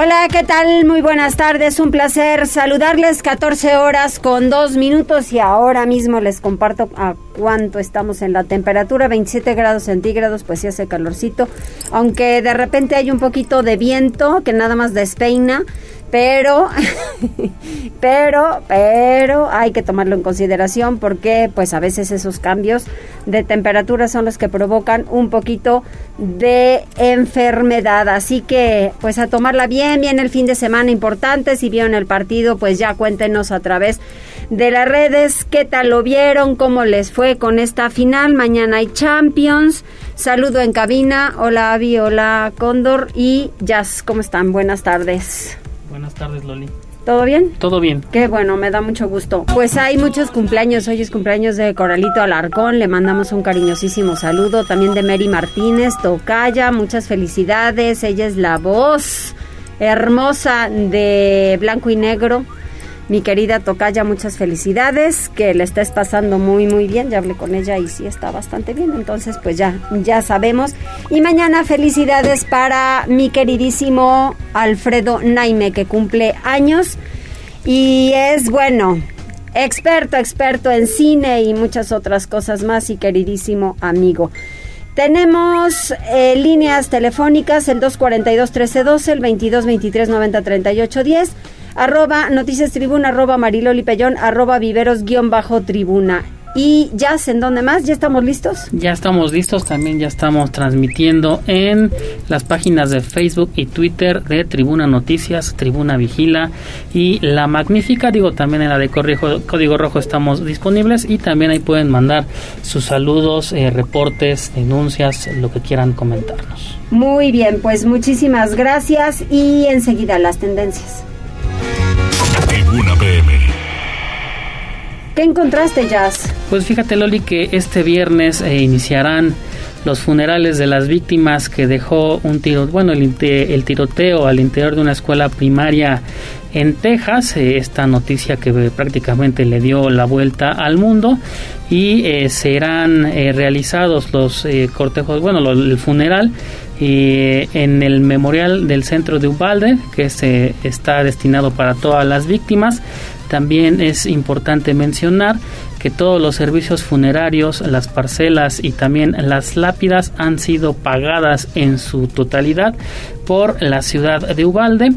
Hola, ¿qué tal? Muy buenas tardes, un placer saludarles. 14 horas con dos minutos y ahora mismo les comparto a cuánto estamos en la temperatura, 27 grados centígrados, pues sí hace calorcito, aunque de repente hay un poquito de viento que nada más despeina, pero, pero, pero hay que tomarlo en consideración porque pues a veces esos cambios de temperatura son los que provocan un poquito de enfermedad. Así que pues a tomarla bien, bien el fin de semana importante. Si vieron el partido, pues ya cuéntenos a través de las redes qué tal lo vieron, cómo les fue con esta final. Mañana hay Champions. Saludo en cabina. Hola Avi, hola Cóndor y Jazz. ¿Cómo están? Buenas tardes. Buenas tardes, Loli. ¿Todo bien? Todo bien. Qué bueno, me da mucho gusto. Pues hay muchos cumpleaños. Hoy es cumpleaños de Coralito Alarcón. Le mandamos un cariñosísimo saludo. También de Mary Martínez, Tocaya. Muchas felicidades. Ella es la voz hermosa de Blanco y Negro mi querida Tocaya, muchas felicidades, que le estés pasando muy muy bien, ya hablé con ella y sí está bastante bien, entonces pues ya, ya sabemos. Y mañana felicidades para mi queridísimo Alfredo Naime, que cumple años y es bueno, experto, experto en cine y muchas otras cosas más y queridísimo amigo. Tenemos eh, líneas telefónicas el 242-1312, el 22-23-90-38-10 arroba noticias tribuna, arroba mariloli pellón, arroba viveros guion bajo tribuna. Y ya, ¿en dónde más? ¿Ya estamos listos? Ya estamos listos, también ya estamos transmitiendo en las páginas de Facebook y Twitter de Tribuna Noticias, Tribuna Vigila y La Magnífica, digo también en la de Código Rojo estamos disponibles y también ahí pueden mandar sus saludos, eh, reportes, denuncias, lo que quieran comentarnos. Muy bien, pues muchísimas gracias y enseguida las tendencias. Tribuna PM. ¿Qué encontraste, Jazz? Pues fíjate, Loli, que este viernes eh, iniciarán los funerales de las víctimas que dejó un tiro, bueno, el, tiroteo al interior de una escuela primaria en Texas, eh, esta noticia que prácticamente le dio la vuelta al mundo y eh, serán realizados los cortejos, bueno, el funeral en el memorial del centro de Ubalde, que se está destinado para todas las víctimas. También es importante mencionar que todos los servicios funerarios, las parcelas y también las lápidas han sido pagadas en su totalidad por la ciudad de Ubalde.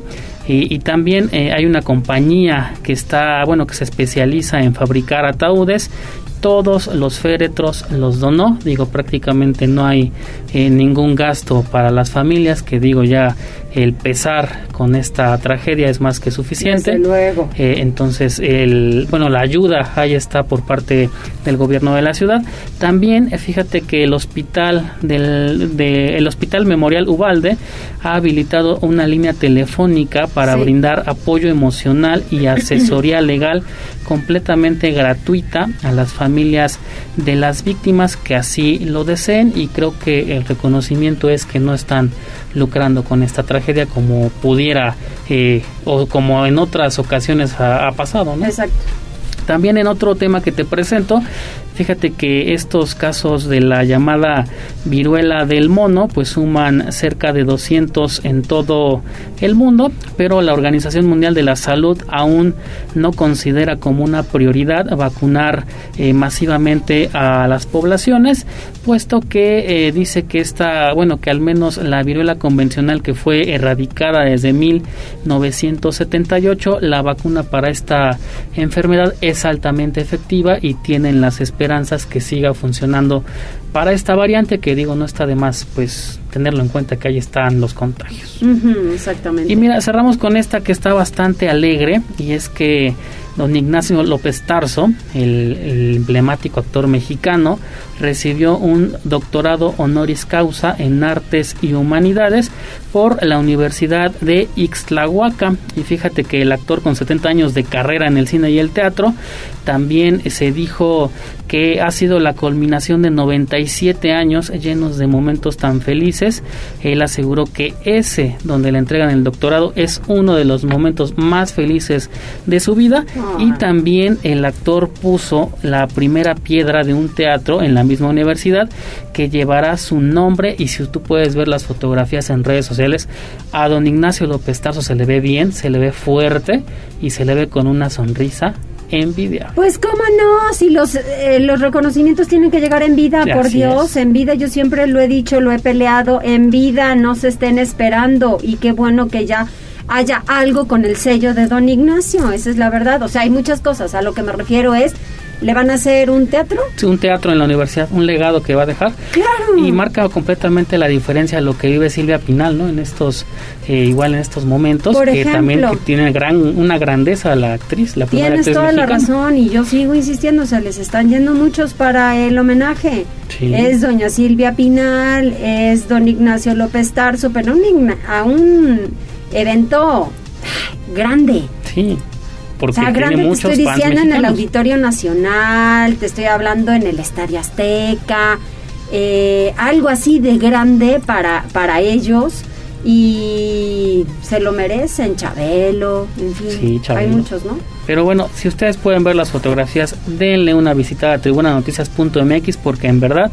Y, también eh, hay una compañía que está, bueno, que se especializa en fabricar ataúdes todos los féretros los donó, digo prácticamente no hay eh, ningún gasto para las familias, que digo ya el pesar con esta tragedia es más que suficiente. luego. Eh, entonces, el, bueno, la ayuda ahí está por parte del gobierno de la ciudad. También, eh, fíjate que el hospital del de, el hospital Memorial Ubalde ha habilitado una línea telefónica para brindar apoyo emocional y asesoría legal completamente gratuita a las familias de las víctimas que así lo deseen y creo que el reconocimiento es que no están lucrando con esta tragedia como pudiera eh, o como en otras ocasiones ha, ha pasado, ¿no? Exacto. También en otro tema que te presento, Fíjate que estos casos de la llamada viruela del mono pues suman cerca de 200 en todo el mundo, pero la Organización Mundial de la Salud aún no considera como una prioridad vacunar eh, masivamente a las poblaciones, puesto que eh, dice que esta, bueno, que al menos la viruela convencional que fue erradicada desde 1978, la vacuna para esta enfermedad es altamente efectiva y tienen las esperanzas que siga funcionando para esta variante que digo no está de más pues tenerlo en cuenta que ahí están los contagios. exactamente. Y mira, cerramos con esta que está bastante alegre y es que Don Ignacio López Tarso, el, emblemático actor mexicano, recibió un doctorado honoris causa en artes y humanidades por la Universidad de Ixtlahuaca. Y fíjate que el actor con 70 años de carrera en el cine y el teatro también se dijo que ha sido la culminación de 97 años llenos de momentos tan felices. Él aseguró que ese donde le entregan el doctorado es uno de los momentos más felices de su vida. Y también el actor puso la primera piedra de un teatro en la misma universidad que llevará su nombre. Y si tú puedes ver las fotografías en redes sociales a don Ignacio López Tarso se le ve bien, se le ve fuerte y se le ve con una sonrisa en vida. Pues cómo no, si los, eh, los reconocimientos tienen que llegar en vida, por Dios, en vida. Yo siempre lo he dicho, lo he peleado, en vida no se estén esperando. Y qué bueno que ya haya algo con el sello de don Ignacio, esa es la verdad, o sea, hay muchas cosas, a lo que me refiero es ¿Le van a hacer un teatro? Sí, un teatro en la universidad, un legado que va a dejar. Claro. Y marca completamente la diferencia de lo que vive Silvia Pinal, ¿no? En estos, eh, igual en estos momentos, que también tiene gran, una grandeza la actriz, la primera Tienes toda la razón y yo sigo insistiendo, o sea, les están yendo muchos para el homenaje. Es doña Silvia Pinal, es don Ignacio López Tarso, pero un, a un evento grande. Sí o sea, grande te estoy diciendo en el Auditorio Nacional, te estoy hablando en el Estadio Azteca, eh, algo así de grande para, para ellos y se lo merecen, Chabelo, en fin, hay muchos, ¿no? Pero bueno, si ustedes pueden ver las fotografías, denle una visita a tribunanoticias.mx porque en verdad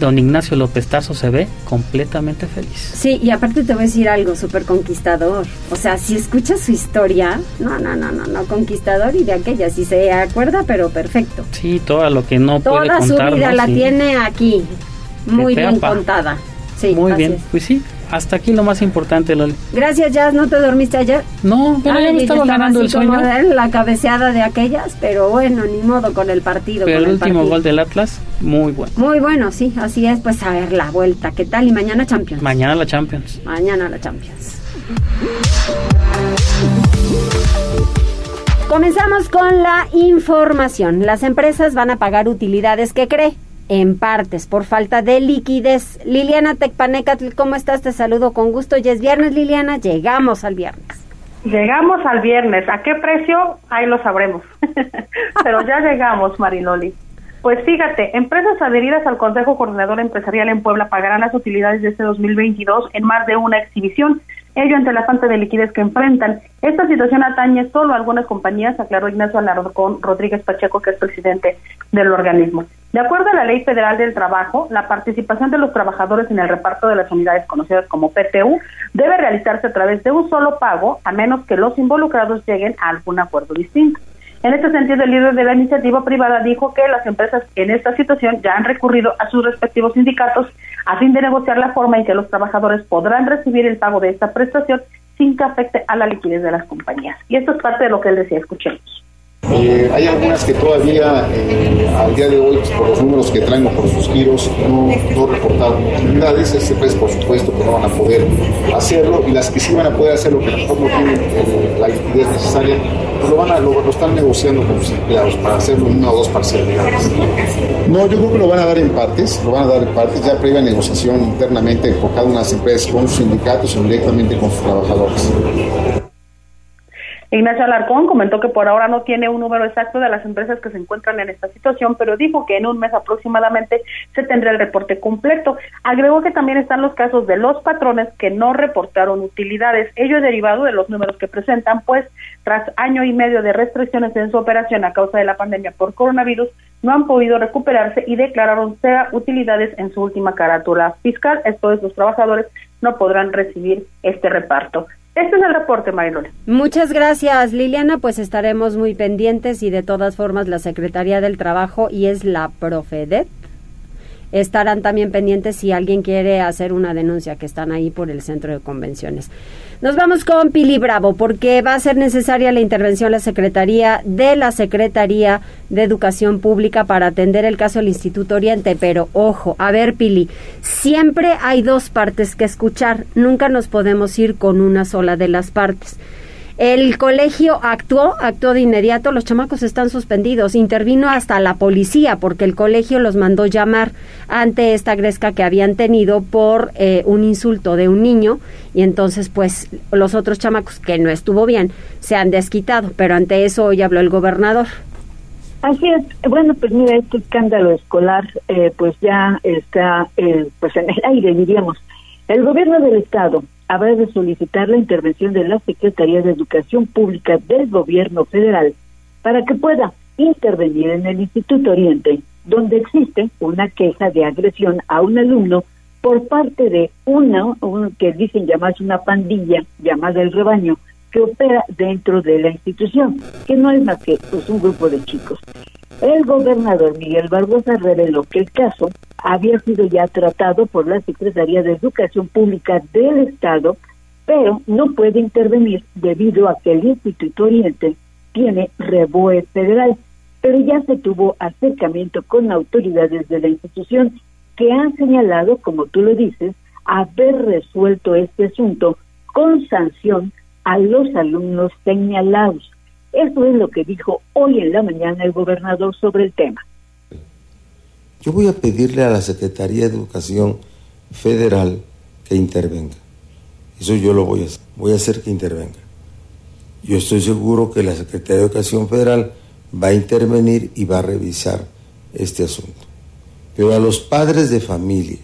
don Ignacio López Tarso se ve completamente feliz. Sí, y aparte te voy a decir algo súper conquistador. O sea, si escuchas su historia, no, no, no, no, no, conquistador y de aquella, si se acuerda, pero perfecto. Sí, todo lo que no puede contar. Toda su vida la tiene aquí, muy bien contada. Sí, muy bien, pues sí, hasta aquí lo más importante, Loli. Gracias, Jazz. ¿No te dormiste ayer? No, pero ya estaba ganando el sueño. la cabeceada de aquellas, pero bueno, ni modo con el partido. Pero el, último gol del Atlas, muy bueno. Muy bueno, sí, así es. Pues a ver la vuelta, ¿qué tal? Y mañana Champions. Mañana la Champions. Mañana la Champions. Comenzamos con la información. Las empresas van a pagar utilidades que cree en partes por falta de liquidez. Liliana Tecpanecatl, ¿cómo estás? Te saludo con gusto. Ya es viernes, Liliana. Llegamos al viernes. Llegamos al viernes. ¿A qué precio? Ahí lo sabremos. Pero ya llegamos, Mariloli. Pues fíjate, empresas adheridas al Consejo Coordinador Empresarial en Puebla pagarán las utilidades de este 2022 en más de una exhibición ello ante la falta de liquidez que enfrentan. Esta situación atañe solo a algunas compañías, aclaró Ignacio Alarcón Rodríguez Pacheco, que es presidente del organismo. De acuerdo a la Ley Federal del Trabajo, la participación de los trabajadores en el reparto de las unidades conocidas como PTU debe realizarse a través de un solo pago, a menos que los involucrados lleguen a algún acuerdo distinto. En este sentido, el líder de la iniciativa privada dijo que las empresas en esta situación ya han recurrido a sus respectivos sindicatos a fin de negociar la forma en que los trabajadores podrán recibir el pago de esta prestación sin que afecte a la liquidez de las compañías. Y esto es parte de lo que él decía. Escuchemos. Eh, hay algunas que todavía, eh, al día de hoy, pues, por los números que traen o por sus giros, no, no reportaron utilidades. Este pues, por supuesto, que no van a poder hacerlo. Y las que sí van a poder hacerlo, que tampoco tienen eh, la liquidez necesaria, pues lo, van a, lo, están negociando con sus empleados para hacerlo en una o dos parcialidades. No, yo creo que lo van a dar en partes, lo van a dar en partes, ya previa negociación internamente por cada una de las empresas con sus sindicatos o directamente con sus trabajadores. Ignacio Alarcón comentó que por ahora no tiene un número exacto de las empresas que se encuentran en esta situación, pero dijo que en un mes aproximadamente se tendrá el reporte completo. Agregó que también están los casos de los patrones que no reportaron utilidades, ello derivado de los números que presentan, pues tras año y medio de restricciones en su operación a causa de la pandemia por coronavirus, no han podido recuperarse y declararon sea utilidades en su última carátula fiscal. Esto es, los trabajadores no podrán recibir este reparto. Este es el reporte. Muchas gracias, Liliana. Pues estaremos muy pendientes y de todas formas la Secretaría del Trabajo y es la Profedet estarán también pendientes si alguien quiere hacer una denuncia que están ahí por el centro de convenciones. Nos vamos con Pili Bravo porque va a ser necesaria la intervención de la Secretaría de la Secretaría de Educación Pública para atender el caso del Instituto Oriente, pero ojo, a ver Pili, siempre hay dos partes que escuchar, nunca nos podemos ir con una sola de las partes. El colegio actuó, actuó de inmediato, los chamacos están suspendidos, intervino hasta la policía porque el colegio los mandó llamar ante esta gresca que habían tenido por eh, un insulto de un niño y entonces pues los otros chamacos que no estuvo bien se han desquitado, pero ante eso hoy habló el gobernador. Así es. Bueno, pues mira, este escándalo escolar eh, pues ya está eh, pues en el aire, diríamos. El gobierno del estado habrá de solicitar la intervención de la Secretaría de Educación Pública del gobierno federal para que pueda intervenir en el Instituto Oriente, donde existe una queja de agresión a un alumno por parte de una, que dicen llamarse una pandilla llamada el rebaño, que opera dentro de la institución, que no es más que pues, un grupo de chicos. El gobernador Miguel Barbosa reveló que el caso había sido ya tratado por la Secretaría de Educación Pública del Estado, pero no puede intervenir debido a que el Instituto Oriente tiene reboe federal, pero ya se tuvo acercamiento con autoridades de la institución que han señalado, como tú lo dices, haber resuelto este asunto con sanción a los alumnos señalados. Eso es lo que dijo hoy en la mañana el gobernador sobre el tema. Yo voy a pedirle a la Secretaría de Educación Federal que intervenga. Eso yo lo voy a hacer. Voy a hacer que intervenga. Yo estoy seguro que la Secretaría de Educación Federal va a intervenir y va a revisar este asunto. Pero a los padres de familia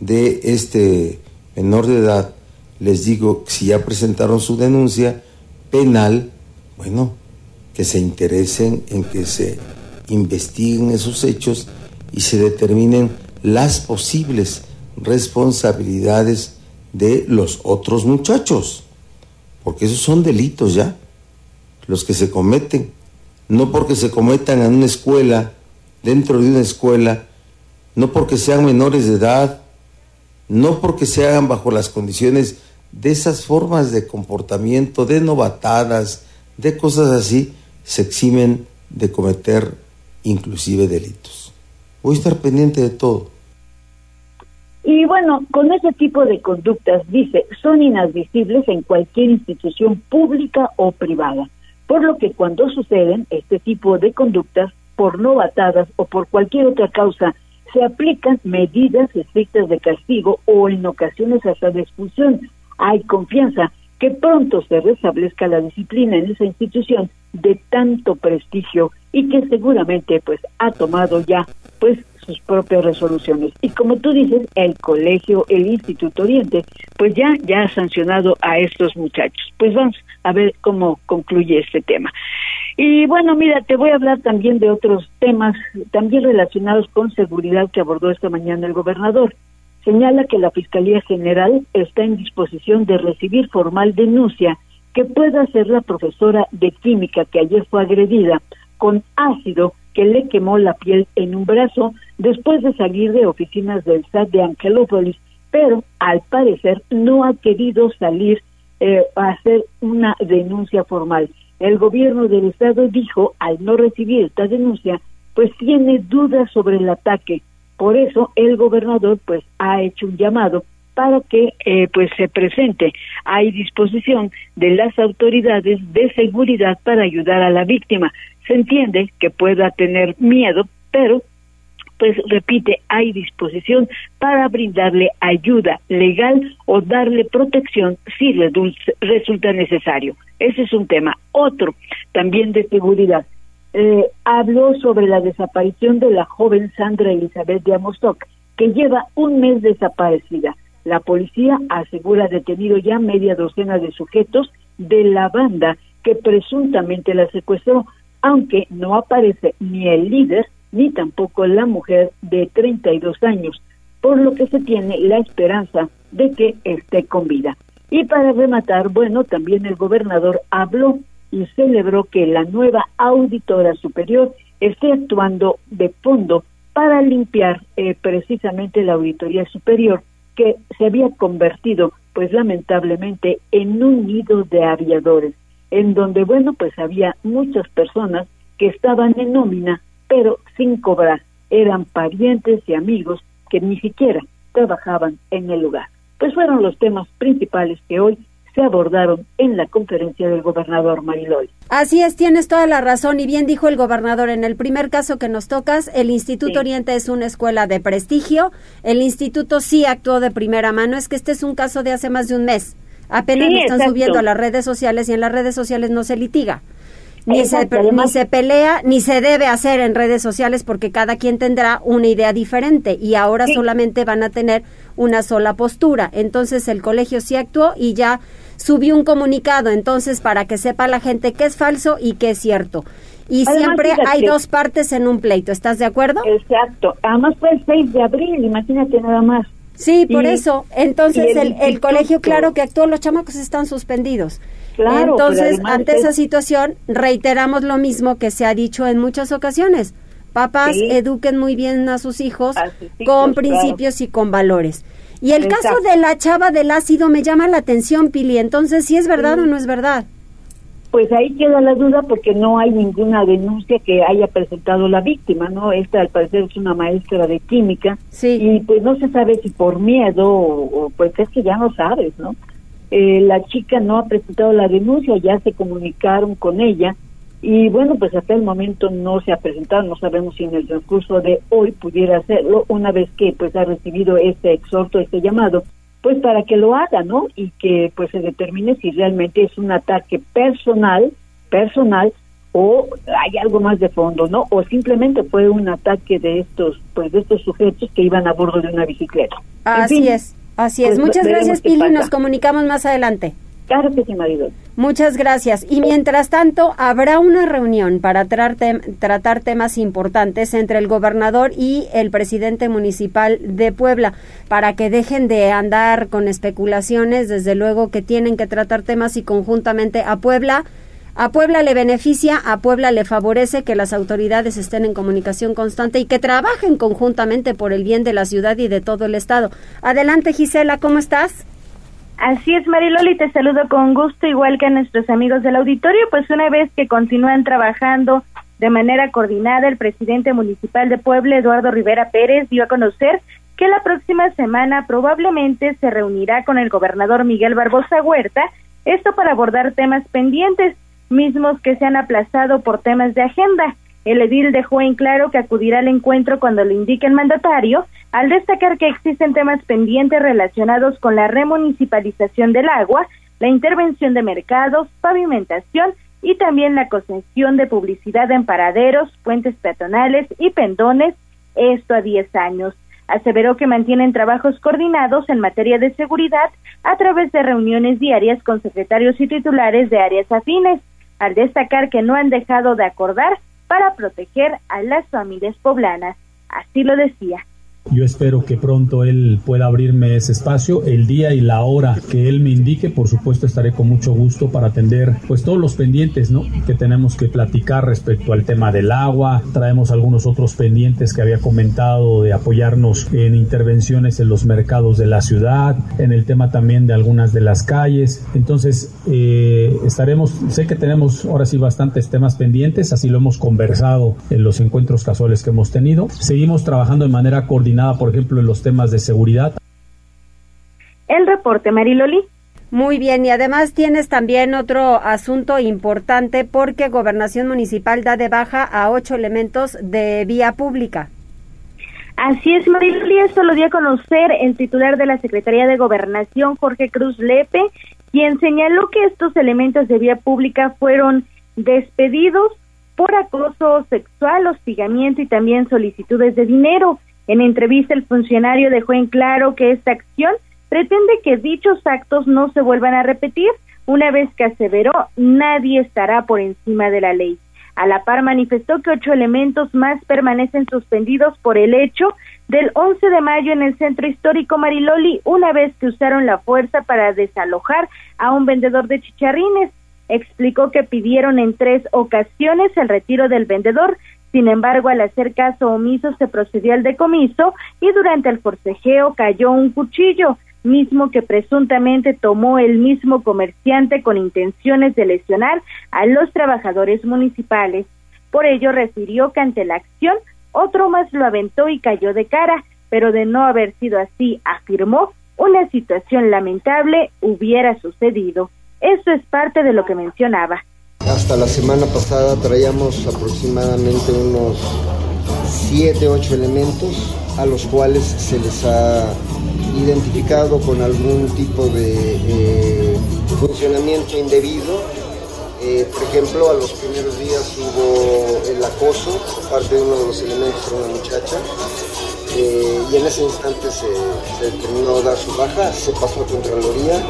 de este menor de edad les digo, si ya presentaron su denuncia penal, bueno, que se interesen en que se investiguen esos hechos y se determinen las posibles responsabilidades de los otros muchachos, porque esos son delitos ya, los que se cometen, no porque se cometan en una escuela, dentro de una escuela, no porque sean menores de edad, no porque se hagan bajo las condiciones de esas formas de comportamiento, de novatadas, de cosas así, se eximen de cometer inclusive delitos. Voy a estar pendiente de todo. Y bueno, con ese tipo de conductas, dice, son inadmisibles en cualquier institución pública o privada, por lo que cuando suceden este tipo de conductas, por novatadas o por cualquier otra causa, se aplican medidas estrictas de castigo o en ocasiones hasta de expulsión, hay confianza que pronto se restablezca la disciplina en esa institución de tanto prestigio y que seguramente pues ha tomado ya pues sus propias resoluciones. Y como tú dices, el colegio, el Instituto Oriente, pues ya ya ha sancionado a estos muchachos. Pues vamos a ver cómo concluye este tema. Y bueno, mira, te voy a hablar también de otros temas también relacionados con seguridad que abordó esta mañana el gobernador señala que la Fiscalía General está en disposición de recibir formal denuncia que pueda hacer la profesora de química que ayer fue agredida con ácido que le quemó la piel en un brazo después de salir de oficinas del SAT de Angelópolis, pero al parecer no ha querido salir eh, a hacer una denuncia formal. El gobierno del estado dijo, al no recibir esta denuncia, pues tiene dudas sobre el ataque por eso el gobernador pues ha hecho un llamado para que eh, pues se presente. Hay disposición de las autoridades de seguridad para ayudar a la víctima. Se entiende que pueda tener miedo, pero pues repite, hay disposición para brindarle ayuda legal o darle protección si resulta necesario. Ese es un tema. Otro, también de seguridad eh, habló sobre la desaparición de la joven Sandra Elizabeth de Amostoc, que lleva un mes desaparecida. La policía asegura detenido ya media docena de sujetos de la banda que presuntamente la secuestró, aunque no aparece ni el líder ni tampoco la mujer de 32 años, por lo que se tiene la esperanza de que esté con vida. Y para rematar, bueno, también el gobernador habló y celebró que la nueva auditora superior esté actuando de fondo para limpiar eh, precisamente la auditoría superior que se había convertido pues lamentablemente en un nido de aviadores en donde bueno pues había muchas personas que estaban en nómina pero sin cobrar. Eran parientes y amigos que ni siquiera trabajaban en el lugar. Pues fueron los temas principales que hoy se abordaron en la conferencia del gobernador Marilol. Así es, tienes toda la razón y bien dijo el gobernador en el primer caso que nos tocas, el Instituto Oriente es una escuela de prestigio, el instituto sí actuó de primera mano, es que este es un caso de hace más de un mes. Apenas lo están subiendo a las redes sociales y en las redes sociales no se litiga. Ni se, ni se pelea, ni se debe hacer en redes sociales porque cada quien tendrá una idea diferente y ahora solamente van a tener una sola postura. Entonces el colegio sí actuó y ya subió un comunicado, entonces para que sepa la gente qué es falso y qué es cierto. Y siempre hay dos partes en un pleito, ¿estás de acuerdo? Exacto. Además fue el 6 de abril, imagínate nada más. Sí, por eso. Entonces el, el, colegio, claro que actuó, los chamacos están suspendidos. Claro, Entonces, ante esa situación, reiteramos lo mismo que se ha dicho en muchas ocasiones. Papás, eduquen muy bien a sus hijos, con principios y con valores. Y el caso de la chava del ácido me llama la atención, Pili. Entonces, ¿sí es verdad o no es verdad? Pues ahí queda la duda porque no hay ninguna denuncia que haya presentado la víctima, ¿no? Esta al parecer es una maestra de química sí. y pues no se sabe si por miedo o, pues es que ya no sabes, ¿no? Eh, la chica no ha presentado la denuncia, ya se comunicaron con ella y bueno, pues hasta el momento no se ha presentado, no sabemos si en el transcurso de hoy pudiera hacerlo, una vez que pues ha recibido este exhorto, este llamado, pues para que lo haga, ¿no? Y que pues se determine si realmente es un ataque personal, personal, o hay algo más de fondo, ¿no? O simplemente fue un ataque de estos, pues de estos sujetos que iban a bordo de una bicicleta. Así es, así es. Pues, Muchas gracias, Pili, nos comunicamos más adelante. Claro que sí, marido. Muchas gracias. Y mientras tanto, habrá una reunión para tratar temas importantes entre el gobernador y el presidente municipal de Puebla para que dejen de andar con especulaciones. Desde luego que tienen que tratar temas y conjuntamente a Puebla. A Puebla le beneficia, a Puebla le favorece que las autoridades estén en comunicación constante y que trabajen conjuntamente por el bien de la ciudad y de todo el estado. Adelante, Gisela, ¿cómo estás? Así es, Mariloli, te saludo con gusto, igual que a nuestros amigos del auditorio, pues una vez que continúan trabajando de manera coordinada, el presidente municipal de Puebla, Eduardo Rivera Pérez, dio a conocer que la próxima semana probablemente se reunirá con el gobernador Miguel Barbosa Huerta, esto para abordar temas pendientes, mismos que se han aplazado por temas de agenda. El edil dejó en claro que acudirá al encuentro cuando lo indique el mandatario, al destacar que existen temas pendientes relacionados con la remunicipalización del agua, la intervención de mercados, pavimentación y también la concesión de publicidad en paraderos, puentes peatonales y pendones, esto a 10 años. Aseveró que mantienen trabajos coordinados en materia de seguridad a través de reuniones diarias con secretarios y titulares de áreas afines, al destacar que no han dejado de acordar para proteger a las familias poblanas. Así lo decía. Yo espero que pronto él pueda abrirme ese espacio, el día y la hora que él me indique, por supuesto estaré con mucho gusto para atender pues todos los pendientes, ¿no? que tenemos que platicar respecto al tema del agua, traemos algunos otros pendientes que había comentado de apoyarnos en intervenciones en los mercados de la ciudad, en el tema también de algunas de las calles. Entonces, eh, estaremos, sé que tenemos ahora sí bastantes temas pendientes, así lo hemos conversado en los encuentros casuales que hemos tenido. Seguimos trabajando de manera coordinada por ejemplo, en los temas de seguridad. El reporte, Mariloli. Muy bien, y además tienes también otro asunto importante porque Gobernación Municipal da de baja a ocho elementos de vía pública. Así es, Mariloli, esto lo dio a conocer el titular de la Secretaría de Gobernación, Jorge Cruz Lepe, quien señaló que estos elementos de vía pública fueron despedidos por acoso sexual, hostigamiento y también solicitudes de dinero. En entrevista, el funcionario dejó en claro que esta acción pretende que dichos actos no se vuelvan a repetir. Una vez que aseveró, nadie estará por encima de la ley. A la par manifestó que ocho elementos más permanecen suspendidos por el hecho del 11 de mayo en el centro histórico Mariloli, una vez que usaron la fuerza para desalojar a un vendedor de chicharrines. Explicó que pidieron en tres ocasiones el retiro del vendedor, sin embargo, al hacer caso omiso se procedió al decomiso y durante el forcejeo cayó un cuchillo, mismo que presuntamente tomó el mismo comerciante con intenciones de lesionar a los trabajadores municipales. Por ello refirió que ante la acción otro más lo aventó y cayó de cara, pero de no haber sido así, afirmó, una situación lamentable hubiera sucedido. Eso es parte de lo que mencionaba. Hasta la semana pasada traíamos aproximadamente unos 7, 8 elementos a los cuales se les ha identificado con algún tipo de eh, funcionamiento indebido. Eh, por ejemplo, a los primeros días hubo el acoso por parte de uno de los elementos de una muchacha eh, y en ese instante se, se terminó dar su baja, se pasó a Contraloría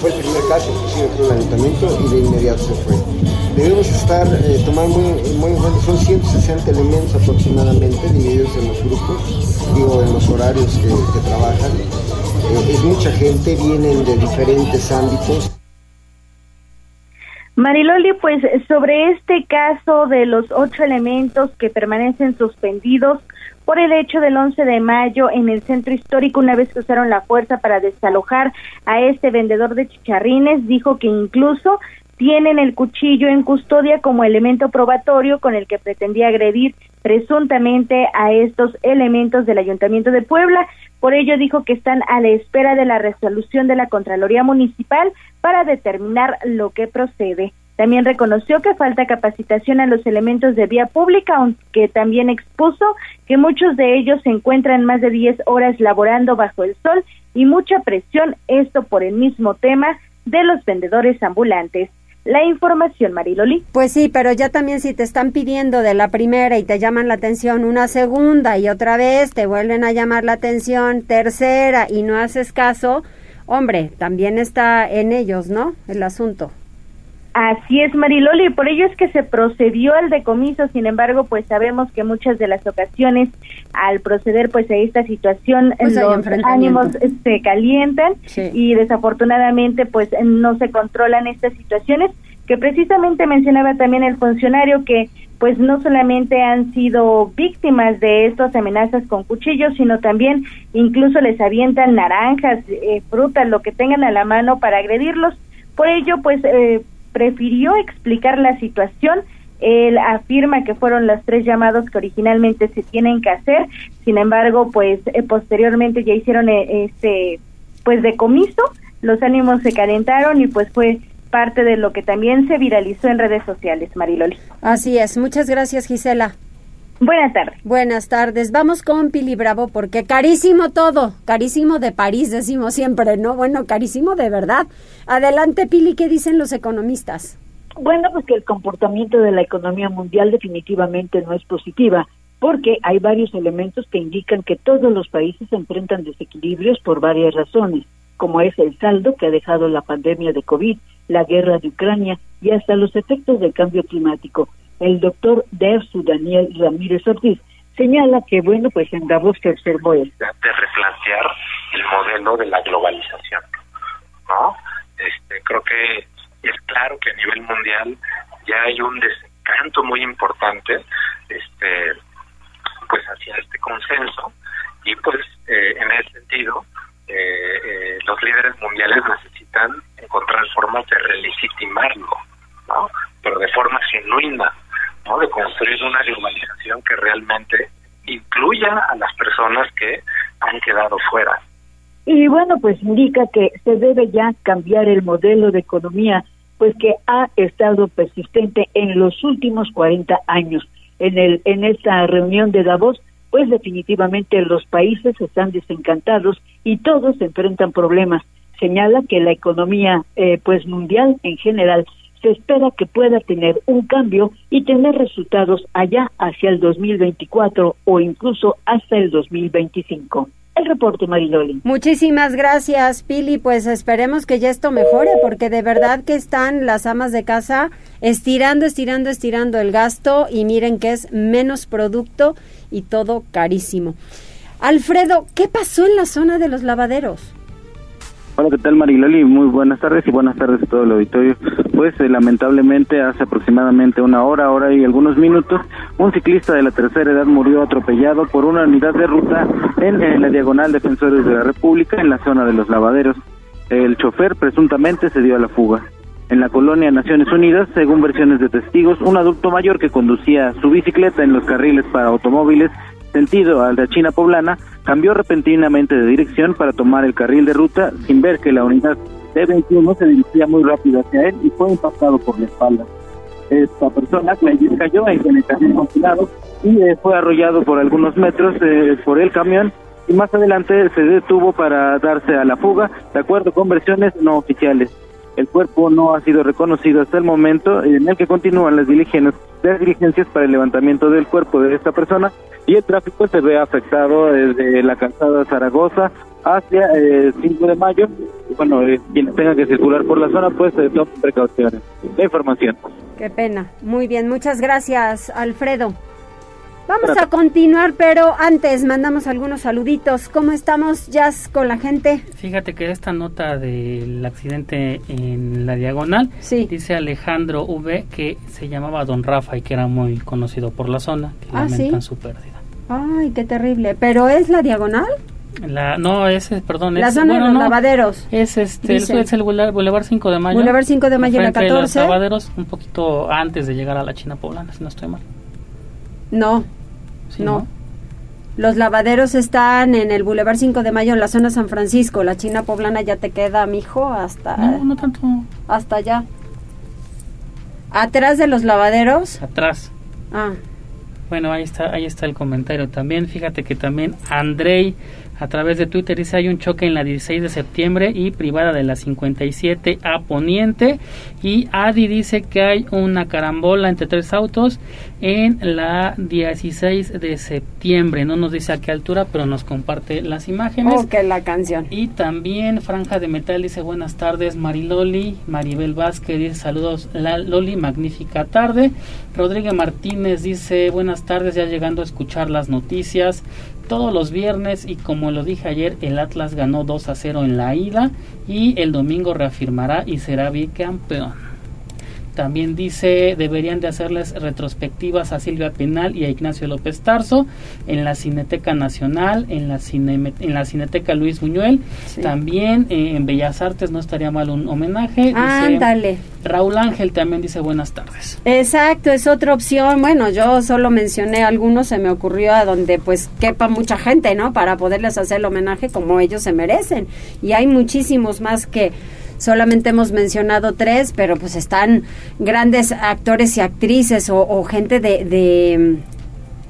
fue el primer caso, inclusive fue el ayuntamiento y de inmediato se fue. Debemos estar eh, tomando muy, muy en cuenta, son 160 elementos aproximadamente divididos en los grupos, digo, en los horarios que, trabajan. Eh, es mucha gente, vienen de diferentes ámbitos. Mariloli, pues sobre este caso de los ocho elementos que permanecen suspendidos, por el hecho del 11 de mayo en el centro histórico una vez que usaron la fuerza para desalojar a este vendedor de chicharrines, dijo que incluso tienen el cuchillo en custodia como elemento probatorio con el que pretendía agredir presuntamente a estos elementos del Ayuntamiento de Puebla. Por ello dijo que están a la espera de la resolución de la Contraloría Municipal para determinar lo que procede. También reconoció que falta capacitación a los elementos de vía pública, aunque también expuso que muchos de ellos se encuentran más de 10 horas laborando bajo el sol y mucha presión, esto por el mismo tema de los vendedores ambulantes. La información, Mariloli. Pues sí, pero ya también si te están pidiendo de la primera y te llaman la atención una segunda y otra vez te vuelven a llamar la atención tercera y no haces caso, hombre, también está en ellos, ¿no? El asunto. Así es, Mariloli, por ello es que se procedió al decomiso, sin embargo, pues sabemos que muchas de las ocasiones al proceder pues a esta situación pues los ánimos se calientan y desafortunadamente pues no se controlan estas situaciones que precisamente mencionaba también el funcionario que pues no solamente han sido víctimas de estas amenazas con cuchillos, sino también incluso les avientan naranjas, eh, frutas, lo que tengan a la mano para agredirlos. Por ello, pues eh, prefirió explicar la situación. Él afirma que fueron los tres llamados que originalmente se tienen que hacer, sin embargo, pues eh, posteriormente ya hicieron eh, este pues decomiso, los ánimos se calentaron y pues fue parte de lo que también se viralizó en redes sociales, Mariloli. Así es, muchas gracias Gisela. Buenas tardes. Buenas tardes. Vamos con Pili Bravo porque carísimo todo, carísimo de París, decimos siempre, ¿no? Bueno, carísimo de verdad. Adelante, Pili, ¿qué dicen los economistas? Bueno, pues que el comportamiento de la economía mundial definitivamente no es positiva, porque hay varios elementos que indican que todos los países enfrentan desequilibrios por varias razones, como es el saldo que ha dejado la pandemia de COVID, la guerra de Ucrania y hasta los efectos del cambio climático el doctor Dersu Daniel Ramírez Ortiz, señala que, bueno, pues en Davos se observó esto. De replantear el modelo de la globalización, ¿no? Este, creo que es claro que a nivel mundial ya hay un desencanto muy importante, este, pues hacia este consenso y pues eh, en ese sentido eh, eh, los líderes mundiales necesitan encontrar formas de relegitimarlo, ¿no? Pero de forma genuina, de construir una globalización que realmente incluya a las personas que han quedado fuera. Y bueno, pues indica que se debe ya cambiar el modelo de economía, pues que ha estado persistente en los últimos 40 años. En, el, en esta reunión de Davos, pues definitivamente los países están desencantados y todos enfrentan problemas. Señala que la economía eh, pues mundial en general se espera que pueda tener un cambio y tener resultados allá hacia el 2024 o incluso hasta el 2025. El reporte, Mariloli. Muchísimas gracias, Pili. Pues esperemos que ya esto mejore, porque de verdad que están las amas de casa estirando, estirando, estirando el gasto y miren que es menos producto y todo carísimo. Alfredo, ¿qué pasó en la zona de los lavaderos? Hola, ¿qué tal Mariloli? Muy buenas tardes y buenas tardes a todo el auditorio. Pues eh, lamentablemente hace aproximadamente una hora, hora y algunos minutos, un ciclista de la tercera edad murió atropellado por una unidad de ruta en, la diagonal Defensores de la República en la zona de los lavaderos. El chofer presuntamente se dio a la fuga. En la colonia Naciones Unidas, según versiones de testigos, un adulto mayor que conducía su bicicleta en los carriles para automóviles sentido al de China Poblana cambió repentinamente de dirección para tomar el carril de ruta sin ver que la unidad T-21 se dirigía muy rápido hacia él y fue impactado por la espalda. Esta persona cayó en el carril congelado y eh, fue arrollado por algunos metros eh, por el camión y más adelante se detuvo para darse a la fuga, de acuerdo con versiones no oficiales. El cuerpo no ha sido reconocido hasta el momento en el que continúan las diligencias, las diligencias para el levantamiento del cuerpo de esta persona y el tráfico se ve afectado desde la calzada Zaragoza hacia el eh, 5 de mayo. Bueno, eh, quien tenga que circular por la zona, pues eh, tomen precauciones. La información. Qué pena. Muy bien, muchas gracias, Alfredo. Vamos a continuar, pero antes mandamos algunos saluditos. ¿Cómo estamos, Jazz, con la gente? Fíjate que esta nota del accidente en la diagonal dice Alejandro V que se llamaba Don Rafa y que era muy conocido por la zona, que ah, lamentan su pérdida. Ay, qué terrible. ¿Pero es la diagonal? La, no, es, perdón. La zona de los lavaderos. Es, este, es el Boulevard 5 de Mayo. Boulevard 5 de Mayo, la 14. De los lavaderos, un poquito antes de llegar a la China poblana, si no estoy mal. No, no. Los lavaderos están en el Boulevard 5 de Mayo, en la zona San Francisco. La China poblana ya te queda, mijo, hasta... No, no tanto. Hasta allá. ¿Atrás de los lavaderos? Atrás. Ah. Bueno, ahí está, ahí está el comentario también. Fíjate que también Andrei a través de Twitter dice hay un choque en la 16 de septiembre y privada de la 57 a Poniente y Adi dice que hay una carambola entre tres autos en la 16 de septiembre. No nos dice a qué altura pero nos comparte las imágenes. Oh, que la canción. Y también Franja de Metal dice buenas tardes Mariloli Maribel Vázquez dice saludos la Loli magnífica tarde Rodríguez Martínez dice buenas tardes ya llegando a escuchar las noticias todos los viernes y como lo dije ayer, el Atlas ganó 2 a 0 en la ida y el domingo reafirmará y será bicampeón. También dice, deberían de hacerles retrospectivas a Silvia Penal y a Ignacio López Tarso en la Cineteca Nacional, en la, cine, en la Cineteca Luis Buñuel. También eh, en Bellas Artes no estaría mal un homenaje. Ándale. Raúl Ángel también dice buenas tardes. Exacto, es otra opción. Bueno, yo solo mencioné algunos, se me ocurrió a donde pues quepa mucha gente, ¿no? Para poderles hacer el homenaje como ellos se merecen. Y hay muchísimos más que solamente hemos mencionado tres, pero pues están grandes actores y actrices o, gente de,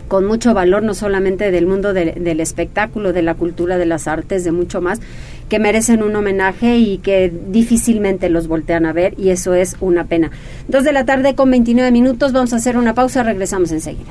con mucho valor, no solamente del mundo del espectáculo, de la cultura, de las artes, de mucho más, que merecen un homenaje y que difícilmente los voltean a ver y eso es una pena. Dos de la tarde con 29 minutos, vamos a hacer una pausa, regresamos enseguida.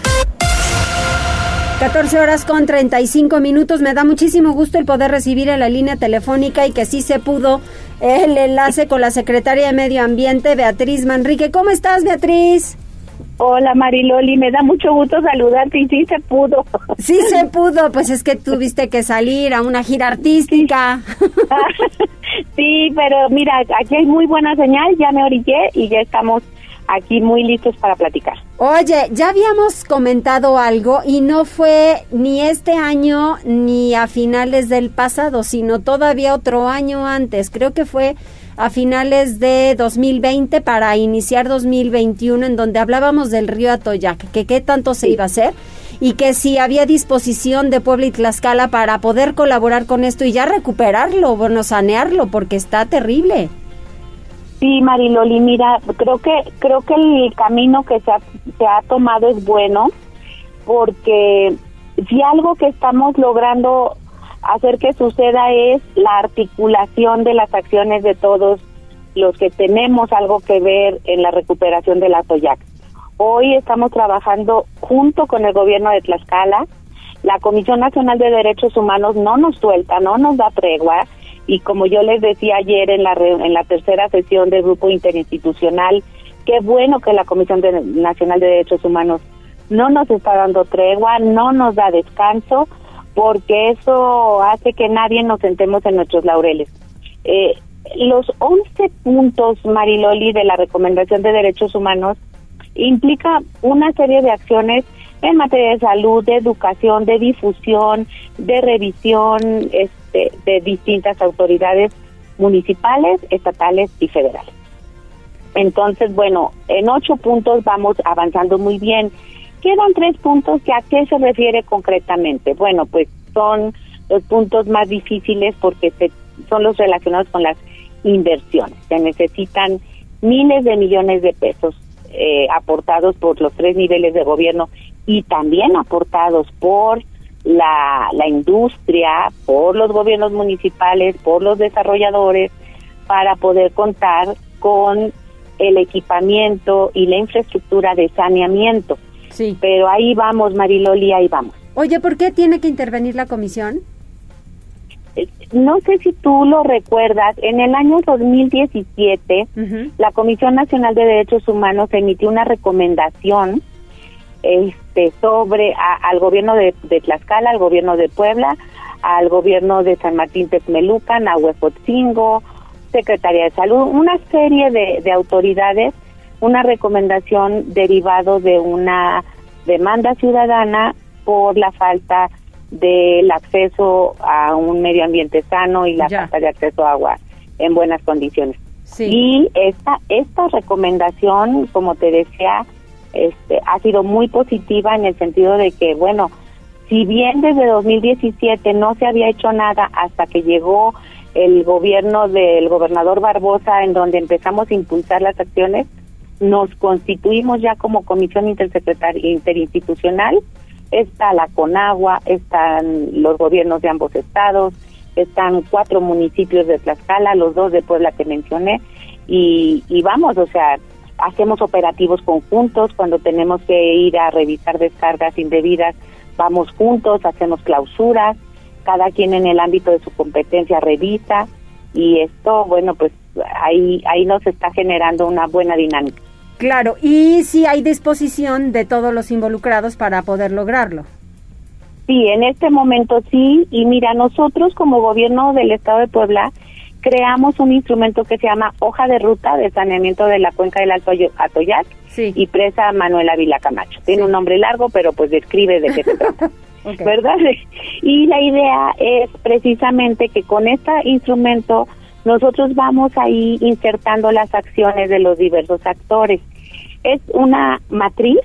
14 horas con 35 minutos. Me da muchísimo gusto el poder recibir en la línea telefónica y que sí se pudo el enlace con la secretaria de Medio Ambiente, Beatriz Manrique. ¿Cómo estás, Beatriz? Hola Mariloli, me da mucho gusto saludarte y sí se pudo. Sí se pudo, pues es que tuviste que salir a una gira artística. sí, pero mira, aquí hay muy buena señal, ya me orillé y ya estamos aquí muy listos para platicar. Oye, ya habíamos comentado algo y no fue ni este año ni a finales del pasado, sino todavía otro año antes. Creo que fue a finales de 2020 para iniciar 2021 en donde hablábamos del río Atoyac, que qué tanto se iba a hacer y que si había disposición de Puebla y Tlaxcala para poder colaborar con esto y ya recuperarlo, bueno, sanearlo, porque está terrible. Sí, Mariloli, mira, creo que creo que el camino que se ha, tomado es bueno porque si algo que estamos logrando hacer que suceda es la articulación de las acciones de todos los que tenemos algo que ver en la recuperación de la Toyac. Hoy estamos trabajando junto con el gobierno de Tlaxcala. La Comisión Nacional de Derechos Humanos no nos suelta, no nos da tregua y como yo les decía ayer en la en la tercera sesión del grupo interinstitucional, qué bueno que la Comisión Nacional de Derechos Humanos no nos está dando tregua, no nos da descanso, porque eso hace que nadie nos sentemos en nuestros laureles. Eh, los 11 puntos, Mariloli, de la Recomendación de Derechos Humanos implica una serie de acciones en materia de salud, de educación, de difusión, de revisión este, de distintas autoridades municipales, estatales y federales. Entonces, bueno, en ocho puntos vamos avanzando muy bien. Quedan tres puntos que a qué se refiere concretamente. Bueno, pues son los puntos más difíciles porque son los relacionados con las inversiones. Se necesitan miles de millones de pesos eh, aportados por los tres niveles de gobierno y también aportados por la, la industria, por los gobiernos municipales, por los desarrolladores, para poder contar con el equipamiento y la infraestructura de saneamiento. Sí. Pero ahí vamos, Mariloli, ahí vamos. Oye, ¿por qué tiene que intervenir la comisión? Eh, no sé si tú lo recuerdas, en el año 2017 la Comisión Nacional de Derechos Humanos emitió una recomendación este sobre al gobierno de, Tlaxcala, al gobierno de Puebla, al gobierno de San Martín Texmelucan, a Huejotzingo, Secretaría de Salud, una serie de, de autoridades, una recomendación derivado de una demanda ciudadana por la falta del acceso a un medio ambiente sano y la falta de acceso a agua en buenas condiciones. Y esta esta recomendación, como te decía, este ha sido muy positiva en el sentido de que bueno, si bien desde 2017 no se había hecho nada hasta que llegó el gobierno del gobernador Barbosa, en donde empezamos a impulsar las acciones, nos constituimos ya como comisión interinstitucional. Está la Conagua, están los gobiernos de ambos estados, están cuatro municipios de Tlaxcala, los dos de Puebla que mencioné, y, y vamos, o sea, hacemos operativos conjuntos cuando tenemos que ir a revisar descargas indebidas, vamos juntos, hacemos clausuras, cada quien en el ámbito de su competencia revisa y esto, bueno, pues ahí, ahí nos está generando una buena dinámica. Claro, y si hay disposición de todos los involucrados para poder lograrlo. Sí, en este momento sí, y mira, nosotros como gobierno del Estado de Puebla creamos un instrumento que se llama Hoja de Ruta de Saneamiento de la Cuenca del Alto Atoyac y Presa Manuela Vila Camacho. Tiene un nombre largo, pero pues describe de qué se trata. ¿verdad? Y la idea es precisamente que con este instrumento nosotros vamos ahí insertando las acciones de los diversos actores. Es una matriz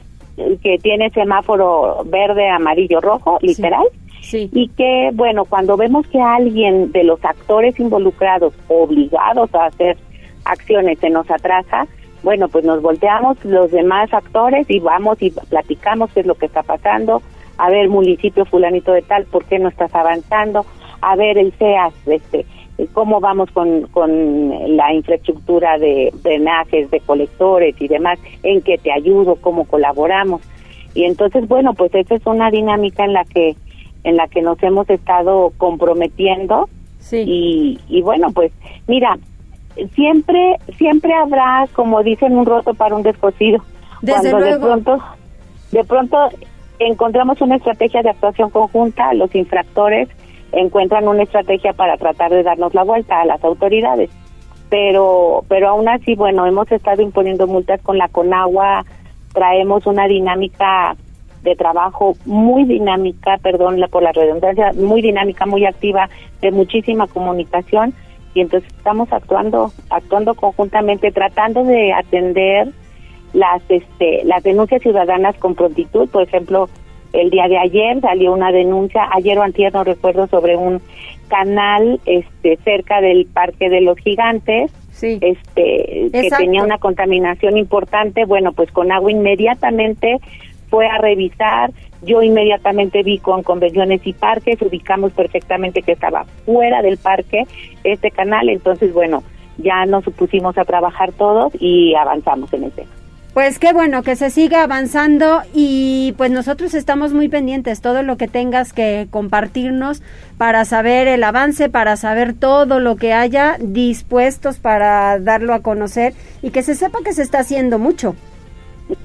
que tiene semáforo verde, amarillo, rojo, literal. Y que, bueno, cuando vemos que alguien de los actores involucrados, obligados a hacer acciones, se nos atrasa, bueno, pues nos volteamos los demás actores y vamos y platicamos qué es lo que está pasando, a ver municipio fulanito de tal, ¿por qué no estás avanzando? A ver el CEAS, este, cómo vamos con, con la infraestructura de drenajes, de colectores y demás, en qué te ayudo, cómo colaboramos. Y entonces, bueno, pues esa es una dinámica en la que en la que nos hemos estado comprometiendo y, y bueno, pues mira, siempre siempre habrá, como dicen, un roto para un descosido. cuando de pronto de pronto encontramos una estrategia de actuación conjunta, los infractores encuentran una estrategia para tratar de darnos la vuelta a las autoridades. Pero, pero aún así, bueno, hemos estado imponiendo multas con la Conagua, traemos una dinámica de trabajo muy dinámica, perdón por la redundancia, muy dinámica, muy activa, de muchísima comunicación. Y entonces estamos actuando, actuando conjuntamente, tratando de atender las este las denuncias ciudadanas con prontitud. Por ejemplo el día de ayer salió una denuncia ayer o antier no recuerdo sobre un canal este cerca del parque de los gigantes este que tenía una contaminación importante bueno pues con agua inmediatamente fue a revisar yo inmediatamente vi con convenciones y parques ubicamos perfectamente que estaba fuera del parque este canal entonces bueno ya nos pusimos a trabajar todos y avanzamos en el tema pues qué bueno que se siga avanzando y pues nosotros estamos muy pendientes, todo lo que tengas que compartirnos para saber el avance, para saber todo lo que haya dispuestos para darlo a conocer y que se sepa que se está haciendo mucho.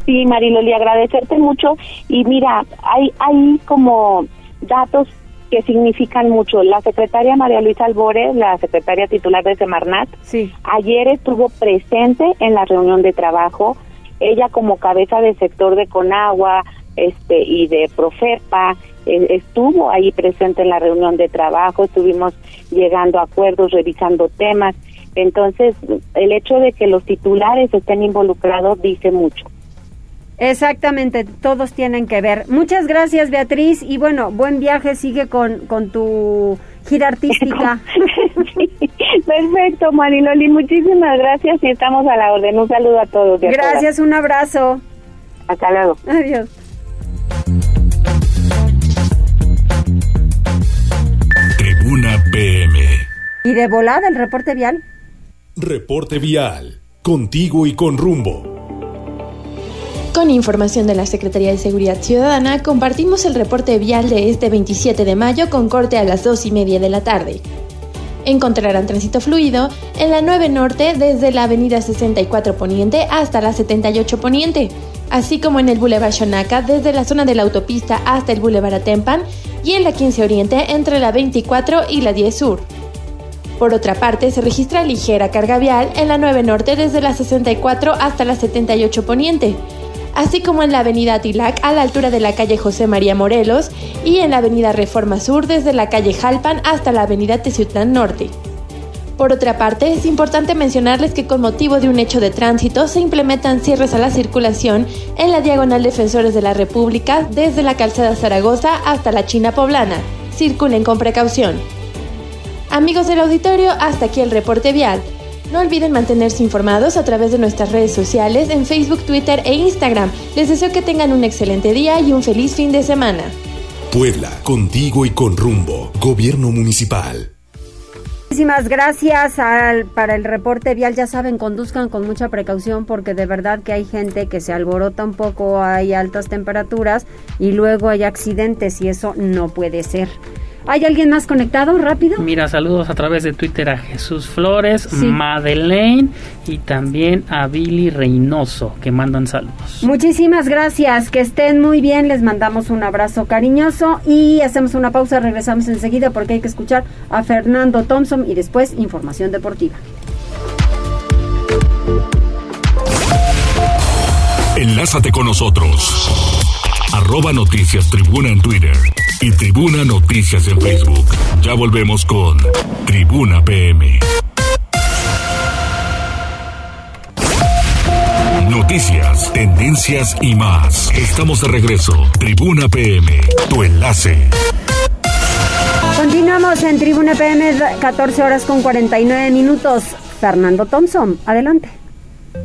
Sí, Mariloli, agradecerte mucho y mira, hay, hay como datos que significan mucho. La secretaria María Luisa Albores, la secretaria titular de Semarnat, sí. ayer estuvo presente en la reunión de trabajo. Ella como cabeza del sector de Conagua este, y de Profepa eh, estuvo ahí presente en la reunión de trabajo, estuvimos llegando a acuerdos, revisando temas. Entonces, el hecho de que los titulares estén involucrados dice mucho. Exactamente, todos tienen que ver. Muchas gracias, Beatriz, y bueno, buen viaje, sigue con, con tu gira artística. Perfecto, Mariloli, muchísimas gracias y estamos a la orden. Un saludo a todos. Gracias, un abrazo. Hasta luego. Adiós. Tribuna PM. ¿Y de volada el reporte vial? Reporte vial. Contigo y con rumbo. Con información de la Secretaría de Seguridad Ciudadana, compartimos el reporte vial de este 27 de mayo con corte a las 2 y media de la tarde. Encontrarán tránsito fluido en la 9 Norte desde la Avenida 64 Poniente hasta la 78 Poniente, así como en el Boulevard Shonaka desde la zona de la autopista hasta el Boulevard Atempan y en la 15 Oriente entre la 24 y la 10 Sur. Por otra parte, se registra ligera carga vial en la 9 Norte desde la 64 hasta la 78 Poniente, así como en la avenida Tilac a la altura de la calle José María Morelos y en la avenida Reforma Sur desde la calle Jalpan hasta la avenida Teciutlán Norte. Por otra parte, es importante mencionarles que con motivo de un hecho de tránsito se implementan cierres a la circulación en la diagonal Defensores de la República desde la calzada Zaragoza hasta la China Poblana. Circulen con precaución. Amigos del auditorio, hasta aquí el reporte vial. No olviden mantenerse informados a través de nuestras redes sociales en Facebook, Twitter e Instagram. Les deseo que tengan un excelente día y un feliz fin de semana. Puebla, contigo y con rumbo. Gobierno Municipal. Muchísimas gracias al, para el reporte vial. Ya saben, conduzcan con mucha precaución porque de verdad que hay gente que se alborota un poco, hay altas temperaturas y luego hay accidentes y eso no puede ser. ¿Hay alguien más conectado? Rápido. Mira, saludos a través de Twitter a Jesús Flores, Madeleine y también a Billy Reynoso, que mandan saludos. Muchísimas gracias, que estén muy bien, les mandamos un abrazo cariñoso y hacemos una pausa, regresamos enseguida porque hay que escuchar a Fernando Thompson y después información deportiva. Enlázate con nosotros. Arroba Noticias Tribuna en Twitter y Tribuna Noticias en Facebook. Ya volvemos con Tribuna PM. Noticias, tendencias y más. Estamos de regreso. Tribuna PM, tu enlace. Continuamos en Tribuna PM, 14 horas con 49 minutos. Fernando Thompson, adelante.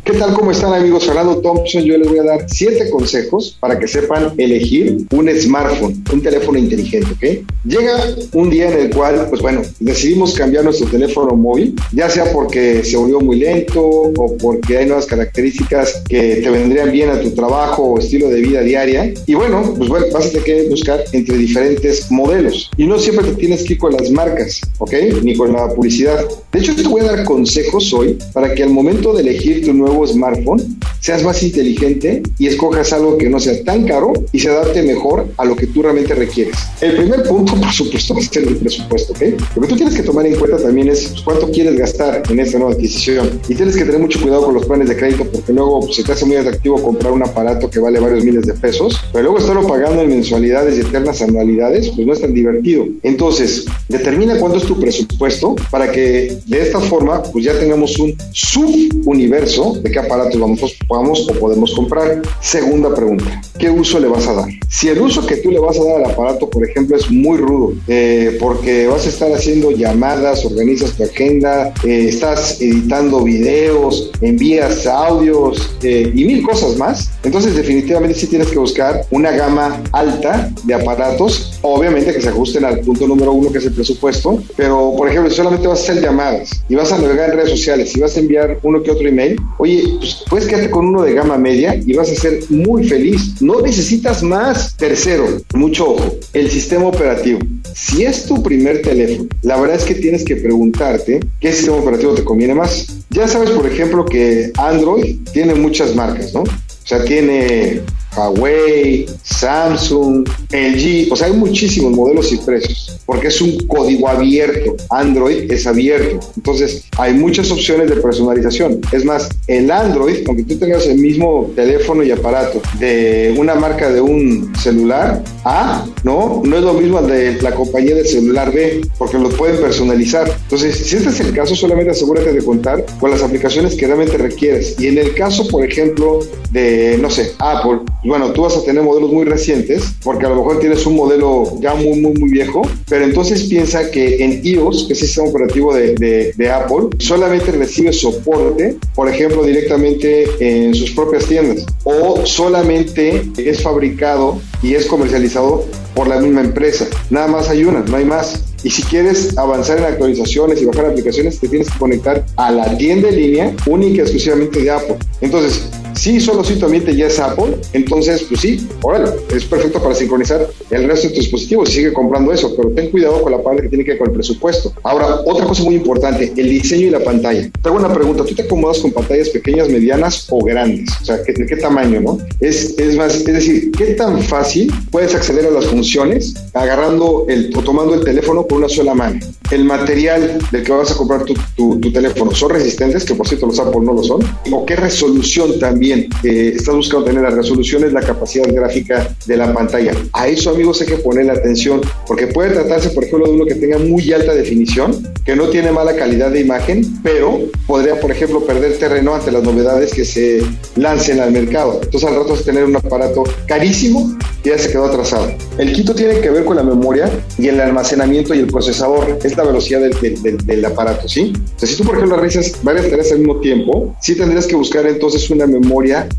¿Qué tal? ¿Cómo están amigos? Fernando Thompson, yo les voy a dar siete consejos para que sepan elegir un smartphone, un teléfono inteligente, ¿ok? Llega un día en el cual, pues bueno, decidimos cambiar nuestro teléfono móvil, ya sea porque se volvió muy lento o porque hay nuevas características que te vendrían bien a tu trabajo o estilo de vida diaria. Y bueno, pues bueno, vas a tener que buscar entre diferentes modelos. Y no siempre te tienes que ir con las marcas, ¿ok? Ni con la publicidad. De hecho, te voy a dar consejos hoy para que al momento de elegir tu nuevo smartphone, seas más inteligente y escojas algo que no sea tan caro y se adapte mejor a lo que tú realmente requieres. El primer punto, por supuesto, ser el presupuesto, ¿ok? Lo que tú tienes que tomar en cuenta también es pues, cuánto quieres gastar en esta nueva adquisición. Y tienes que tener mucho cuidado con los planes de crédito porque luego pues, se te hace muy atractivo comprar un aparato que vale varios miles de pesos, pero luego estarlo pagando en mensualidades y eternas anualidades, pues no es tan divertido. Entonces, determina cuánto es tu presupuesto para que de esta forma, pues ya tengamos un subuniverso de qué aparatos vamos, vamos o podemos comprar. Segunda pregunta, ¿qué uso le vas a dar? Si el uso que tú le vas a dar al aparato, por ejemplo, es muy rudo, eh, porque vas a estar haciendo llamadas, organizas tu agenda, eh, estás editando videos, envías audios eh, y mil cosas más, entonces definitivamente sí tienes que buscar una gama alta de aparatos, obviamente que se ajusten al punto número uno que es el presupuesto, pero por ejemplo, solamente vas a hacer llamadas y vas a navegar en redes sociales y vas a enviar uno que otro email, oye, pues puedes quedarte con uno de gama media y vas a ser muy feliz. No necesitas más. Tercero, mucho ojo, el sistema operativo. Si es tu primer teléfono, la verdad es que tienes que preguntarte qué sistema operativo te conviene más. Ya sabes, por ejemplo, que Android tiene muchas marcas, ¿no? O sea, tiene Huawei, Samsung, LG, o sea, hay muchísimos modelos y precios, porque es un código abierto. Android es abierto. Entonces, hay muchas opciones de personalización. Es más, el Android, aunque tú tengas el mismo teléfono y aparato de una marca de un celular A, ¿no? No es lo mismo al de la compañía del celular B, porque lo pueden personalizar. Entonces, si este es el caso, solamente asegúrate de contar con las aplicaciones que realmente requieres. Y en el caso, por ejemplo, de, no sé, Apple, bueno, tú vas a tener modelos muy recientes, porque a lo mejor tienes un modelo ya muy, muy, muy viejo, pero entonces piensa que en iOS, que es el sistema operativo de, de, Apple, solamente recibe soporte, por ejemplo, directamente en sus propias tiendas, o solamente es fabricado y es comercializado por la misma empresa. Nada más hay una, no hay más. Y si quieres avanzar en actualizaciones y bajar aplicaciones, te tienes que conectar a la tienda en línea única y exclusivamente de Apple. Entonces, si solo si tu ambiente ya es Apple, entonces, pues sí, órale, es perfecto para sincronizar el resto de tus dispositivos y sigue comprando eso, pero ten cuidado con la parte que tiene que ver con el presupuesto. Ahora, otra cosa muy importante, el diseño y la pantalla. Te hago una pregunta, ¿tú te acomodas con pantallas pequeñas, medianas o grandes? O sea, ¿de qué tamaño, no? Es, es más, es decir, ¿qué tan fácil puedes acceder a las funciones agarrando el, o tomando el teléfono con una sola mano? El material del que vas a comprar tu, tu, tu teléfono, ¿son resistentes? Que por cierto los Apple no lo son. ¿O qué resolución también eh, estás buscando tener la resolución es la capacidad gráfica de la pantalla. A eso, amigos, hay que ponerle atención, porque puede tratarse, por ejemplo, de uno que tenga muy alta definición, que no tiene mala calidad de imagen, pero podría, por ejemplo, perder terreno ante las novedades que se lancen al mercado. Entonces, al rato a tener un aparato carísimo y ya se quedó atrasado. El quinto tiene que ver con la memoria y el almacenamiento y el procesador. Es la velocidad del, del, aparato, ¿sí? Sea, si tú, por ejemplo, realizas varias tareas al mismo tiempo, sí tendrías que buscar entonces una memoria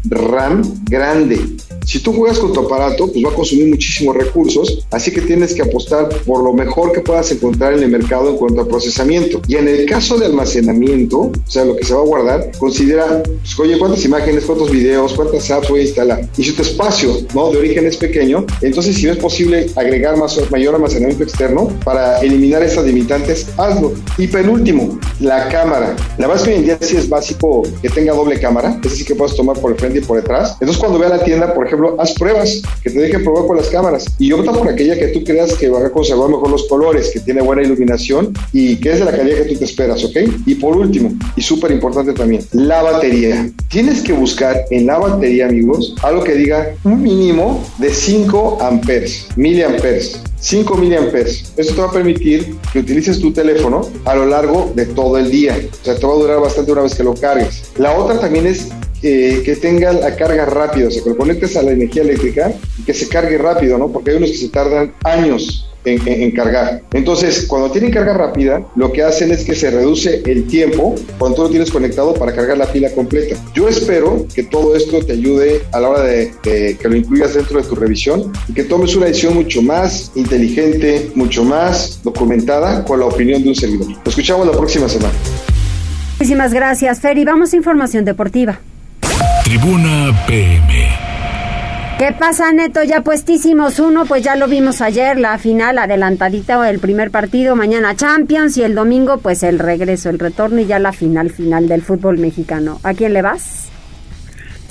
RAM grande. Si tú juegas con tu aparato, pues va a consumir muchísimos recursos, así que tienes que apostar por lo mejor que puedas encontrar en el mercado en cuanto a procesamiento. Y en el caso de almacenamiento, o sea, lo que se va a guardar, considera, pues, oye, cuántas imágenes, cuántos videos, cuántas apps voy a instalar. Y si tu espacio, ¿no? De origen es pequeño, entonces si es posible agregar más, mayor almacenamiento externo para eliminar estas limitantes, hazlo. Y penúltimo, la cámara. La verdad es que hoy en día sí es básico que tenga doble cámara, es decir, que puedas tomar por el frente y por detrás. Entonces, cuando ve a la tienda, por ejemplo, haz pruebas, que te dejen probar con las cámaras y opta por aquella que tú creas que va a conservar mejor los colores, que tiene buena iluminación y que es de la calidad que tú te esperas, ¿ok? Y por último, y súper importante también, la batería. Tienes que buscar en la batería, amigos, algo que diga un mínimo de 5 amperes, miliamperes. 5 miliamperes. Esto te va a permitir que utilices tu teléfono a lo largo de todo el día. O sea, te va a durar bastante una vez que lo cargues. La otra también es eh, que tenga la carga rápida, o sea, que lo conectes a la energía eléctrica y que se cargue rápido, ¿no? Porque hay unos que se tardan años en, cargar. Entonces, cuando tienen carga rápida, lo que hacen es que se reduce el tiempo cuando tú lo tienes conectado para cargar la pila completa. Yo espero que todo esto te ayude a la hora de, que lo incluyas dentro de tu revisión y que tomes una decisión mucho más inteligente, mucho más documentada con la opinión de un servidor. Nos escuchamos la próxima semana. Muchísimas gracias, Fer. Vamos a información deportiva. Tribuna PM. ¿Qué pasa, Neto? Ya puestísimos uno, pues ya lo vimos ayer, la final adelantadita, el primer partido, mañana Champions y el domingo, pues el regreso, el retorno y ya la final final del fútbol mexicano. ¿A quién le vas?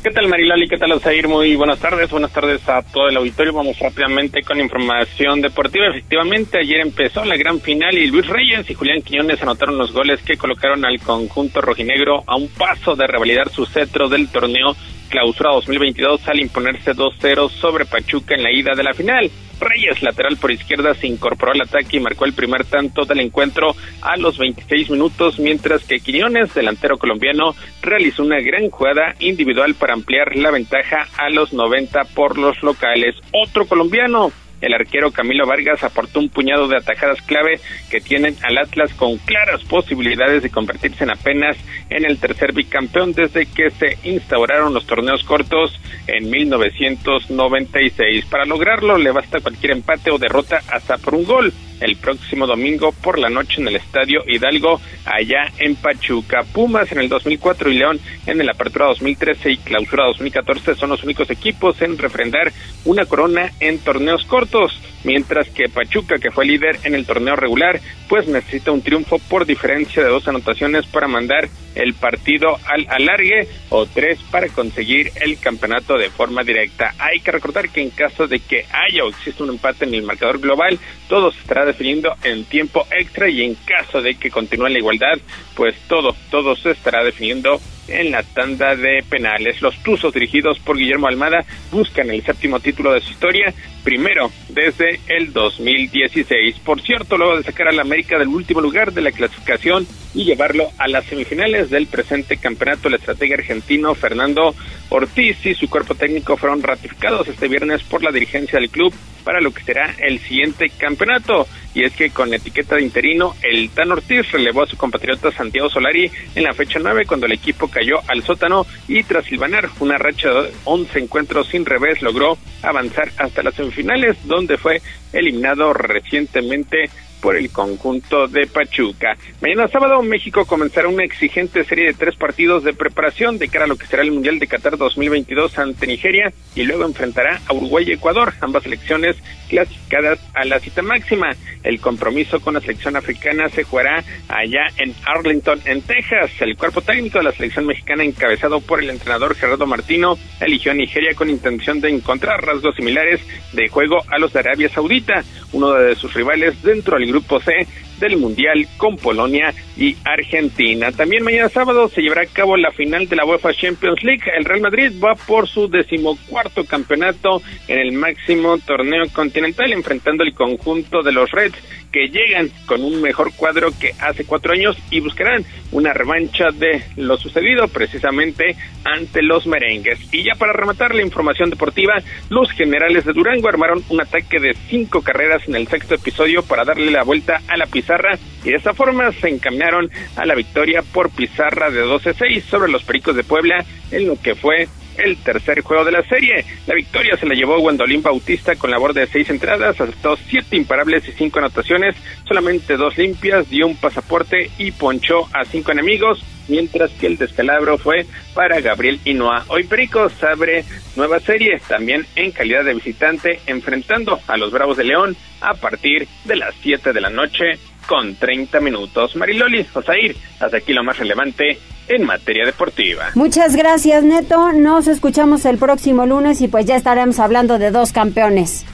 ¿Qué tal Mariloli? ¿Qué tal Osair? Muy buenas tardes, buenas tardes a todo el auditorio. Vamos rápidamente con información deportiva. Efectivamente, ayer empezó la gran final y Luis Reyes y Julián Quiñones anotaron los goles que colocaron al conjunto rojinegro a un paso de revalidar su cetro del torneo Clausura 2022 al imponerse 2-0 sobre Pachuca en la ida de la final. Reyes, lateral por izquierda, se incorporó al ataque y marcó el primer tanto del encuentro a los 26 minutos, mientras que Quiñones, delantero colombiano, realizó una gran jugada individual para ampliar la ventaja a los 90 por los locales. Otro colombiano, el arquero Camilo Vargas aportó un puñado de atajadas clave que tienen al Atlas con claras posibilidades de convertirse en apenas en el tercer bicampeón desde que se instauraron los torneos cortos en 1996. Para lograrlo le basta cualquier empate o derrota hasta por un gol. El próximo domingo por la noche en el Estadio Hidalgo, allá en Pachuca. Pumas en el 2004 y León en el Apertura 2013 y Clausura 2014 son los únicos equipos en refrendar una corona en torneos cortos, mientras que Pachuca, que fue líder en el torneo regular, pues necesita un triunfo por diferencia de dos anotaciones para mandar el partido al alargue o tres para conseguir el campeonato de forma directa. Hay que recordar que en caso de que haya o exista un empate en el marcador global, todo se estará definiendo en tiempo extra y en caso de que continúe la igualdad, pues todo, todo se estará definiendo en la tanda de penales. Los Tuzos, dirigidos por Guillermo Almada, buscan el séptimo título de su historia, primero desde el 2016. Por cierto, luego de sacar al América del último lugar de la clasificación y llevarlo a las semifinales del presente campeonato, el estratega argentino Fernando Ortiz y su cuerpo técnico fueron ratificados este viernes por la dirigencia del club para lo que será el siguiente campeonato. Y es que con la etiqueta de interino, el Tan Ortiz relevó a su compatriota Santiago Solari en la fecha 9 cuando el equipo cayó al sótano y tras silvanar una racha de 11 encuentros sin revés logró avanzar hasta las semifinales donde fue eliminado recientemente por el conjunto de Pachuca. Mañana sábado México comenzará una exigente serie de tres partidos de preparación de cara a lo que será el Mundial de Qatar 2022 ante Nigeria y luego enfrentará a Uruguay y Ecuador, ambas selecciones clasificadas a la cita máxima. El compromiso con la selección africana se jugará allá en Arlington, en Texas. El cuerpo técnico de la selección mexicana encabezado por el entrenador Gerardo Martino eligió a Nigeria con intención de encontrar rasgos similares de juego a los de Arabia Saudita, uno de sus rivales dentro del grupo C del Mundial con Polonia y Argentina. También mañana sábado se llevará a cabo la final de la UEFA Champions League. El Real Madrid va por su decimocuarto campeonato en el máximo torneo continental, enfrentando el conjunto de los Reds que llegan con un mejor cuadro que hace cuatro años y buscarán una revancha de lo sucedido precisamente ante los merengues. Y ya para rematar la información deportiva, los generales de Durango armaron un ataque de cinco carreras en el sexto episodio para darle la vuelta a la pizarra y de esa forma se encaminaron a la victoria por pizarra de 12-6 sobre los Pericos de Puebla en lo que fue el tercer juego de la serie. La victoria se la llevó Gwendolyn Bautista con labor de seis entradas, aceptó siete imparables y cinco anotaciones, solamente dos limpias, dio un pasaporte y ponchó a cinco enemigos, mientras que el descalabro fue para Gabriel Inoa. Hoy Pericos abre nueva serie, también en calidad de visitante, enfrentando a los Bravos de León a partir de las 7 de la noche con 30 minutos. Mariloli, Osair, hasta aquí lo más relevante en materia deportiva. Muchas gracias, Neto. Nos escuchamos el próximo lunes y pues ya estaremos hablando de dos campeones.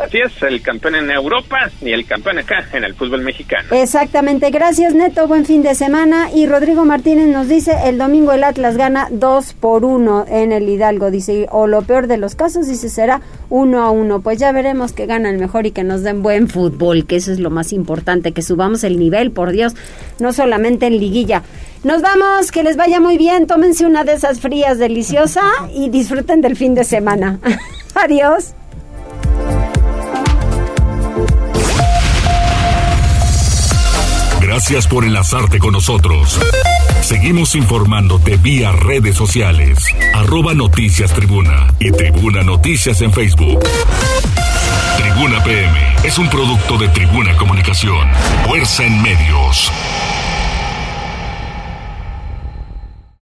Así es, el campeón en Europa y el campeón acá en el fútbol mexicano. Exactamente, gracias Neto, buen fin de semana. Y Rodrigo Martínez nos dice, el domingo el Atlas gana 2 por 1 en el Hidalgo, dice, o lo peor de los casos, dice, será 1 a 1. Pues ya veremos que gana el mejor y que nos den buen fútbol, que eso es lo más importante, que subamos el nivel, por Dios, no solamente en liguilla. Nos vamos, que les vaya muy bien, tómense una de esas frías deliciosa y disfruten del fin de semana. Adiós. Gracias por enlazarte con nosotros. Seguimos informándote vía redes sociales. Arroba Noticias Tribuna y Tribuna Noticias en Facebook. Tribuna PM es un producto de Tribuna Comunicación. Fuerza en medios.